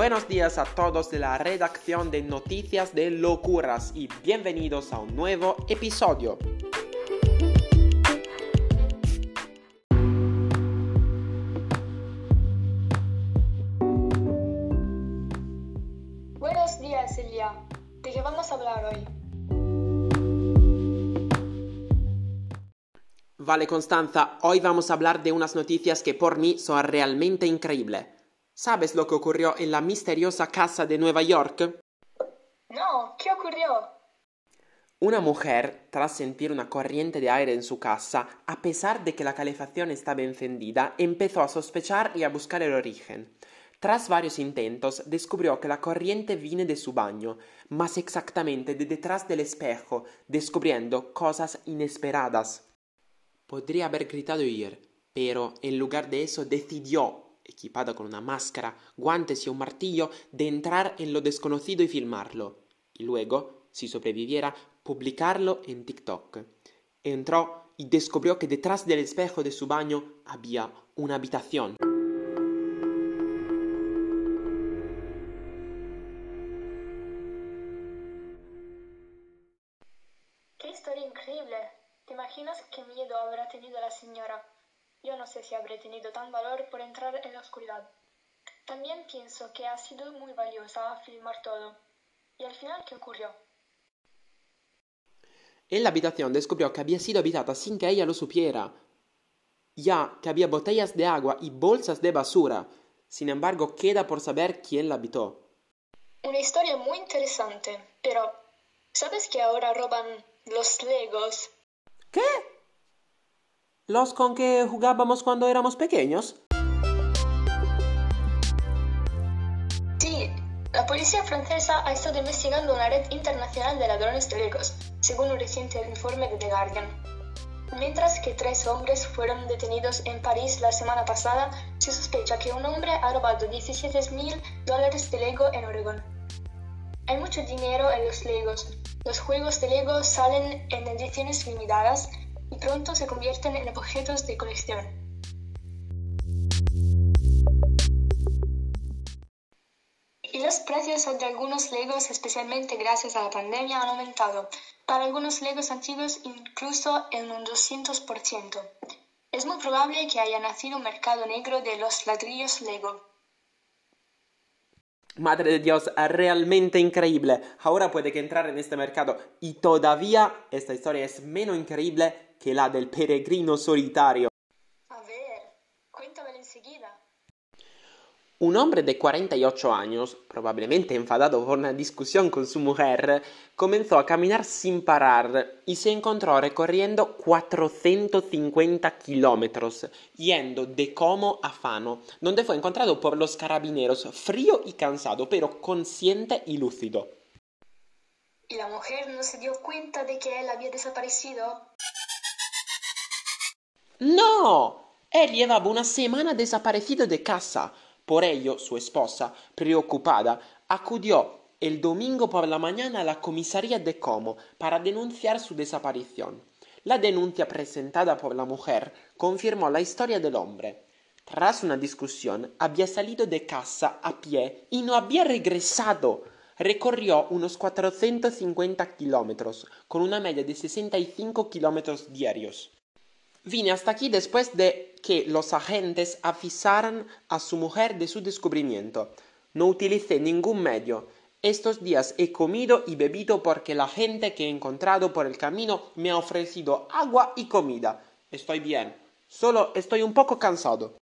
Buenos días a todos de la redacción de Noticias de Locuras y bienvenidos a un nuevo episodio. Buenos días, Elia. ¿De qué vamos a hablar hoy? Vale, Constanza, hoy vamos a hablar de unas noticias que por mí son realmente increíbles. ¿Sabes lo que ocurrió en la misteriosa casa de Nueva York? No, ¿qué ocurrió? Una mujer, tras sentir una corriente de aire en su casa, a pesar de que la calefacción estaba encendida, empezó a sospechar y a buscar el origen. Tras varios intentos, descubrió que la corriente viene de su baño, más exactamente de detrás del espejo, descubriendo cosas inesperadas. Podría haber gritado ir, pero en lugar de eso decidió, equipada con una máscara, guantes y un martillo, de entrar en lo desconocido y filmarlo. Y luego, si sobreviviera, publicarlo en TikTok. Entró y descubrió que detrás del espejo de su baño había una habitación. ¡Qué historia increíble! ¿Te imaginas qué miedo habrá tenido la señora? Yo no sé si habré tenido tan valor por entrar en la oscuridad. También pienso que ha sido muy valiosa filmar todo. ¿Y al final qué ocurrió? En la habitación descubrió que había sido habitada sin que ella lo supiera, ya que había botellas de agua y bolsas de basura. Sin embargo, queda por saber quién la habitó. Una historia muy interesante, pero ¿sabes que ahora roban los Legos? ¿Qué? ¿Los con que jugábamos cuando éramos pequeños? Sí, la policía francesa ha estado investigando una red internacional de ladrones de Legos, según un reciente informe de The Guardian. Mientras que tres hombres fueron detenidos en París la semana pasada, se sospecha que un hombre ha robado 17 mil dólares de Lego en Oregón. Hay mucho dinero en los Legos. Los juegos de Lego salen en ediciones limitadas y pronto se convierten en objetos de colección. Y los precios de algunos Legos, especialmente gracias a la pandemia, han aumentado. Para algunos Legos antiguos incluso en un 200%. Es muy probable que haya nacido un mercado negro de los ladrillos Lego. Madre de Dios, realmente increíble. Ahora puede que entrar en este mercado. Y todavía esta historia es menos increíble que la del peregrino solitario. A ver, cuéntamelo enseguida. Un hombre de 48 años, probablemente enfadado por una discusión con su mujer, comenzó a caminar sin parar y se encontró recorriendo 450 kilómetros, yendo de Como a Fano, donde fue encontrado por los carabineros frío y cansado, pero consciente y lúcido. ¿Y la mujer no se dio cuenta de que él había desaparecido? No, él llevaba una semana desaparecido de casa. Por ello, su esposa, preocupada, acudió el domingo por la mañana a la comisaría de Como para denunciar su desaparición. La denuncia presentada por la mujer confirmó la historia del hombre. Tras una discusión, había salido de casa a pie y no había regresado. Recorrió unos 450 kilómetros, con una media de 65 kilómetros diarios. Vine hasta aquí después de que los agentes avisaran a su mujer de su descubrimiento. No utilicé ningún medio. Estos días he comido y bebido porque la gente que he encontrado por el camino me ha ofrecido agua y comida. Estoy bien. Solo estoy un poco cansado.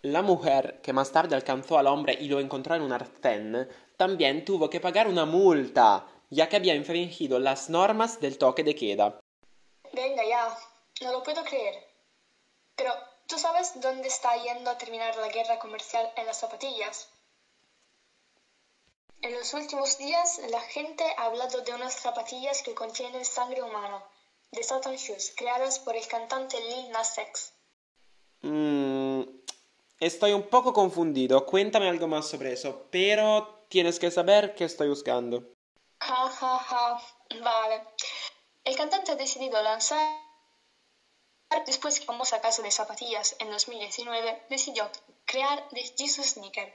La mujer, que más tarde alcanzó al hombre y lo encontró en un arcén, también tuvo que pagar una multa, ya que había infringido las normas del toque de queda. Venga ya, no lo puedo creer. Pero, ¿tú sabes dónde está yendo a terminar la guerra comercial en las zapatillas? En los últimos días, la gente ha hablado de unas zapatillas que contienen sangre humana, de Satan Shoes, creadas por el cantante Lil Nas X. Mm, estoy un poco confundido. Cuéntame algo más sobre eso, pero tienes que saber qué estoy buscando. Ja, ja, ja. Vale. El cantante ha decidido lanzar Después que famosa casa de zapatillas en 2019 decidió crear The Jesus Sneaker.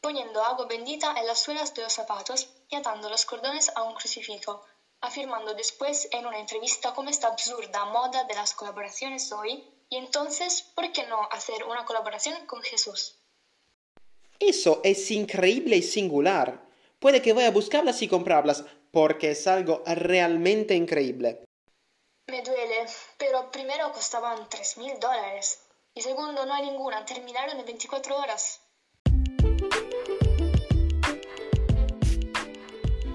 poniendo agua bendita en las suelas de los zapatos y atando los cordones a un crucifijo, afirmando después en una entrevista cómo esta absurda moda de las colaboraciones hoy, y entonces, ¿por qué no hacer una colaboración con Jesús? Eso es increíble y singular. Puede que vaya a buscarlas y comprarlas, porque es algo realmente increíble. Me duele, pero primero costaban tres mil dólares. Y segundo, no hay ninguna, terminaron en 24 horas.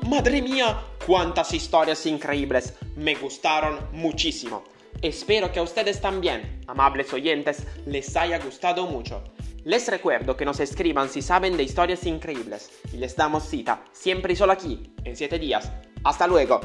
Madre mía, cuántas historias increíbles. Me gustaron muchísimo. Espero que a ustedes también, amables oyentes, les haya gustado mucho. Les recuerdo que nos escriban si saben de historias increíbles y les damos cita siempre y solo aquí, en 7 días. Hasta luego.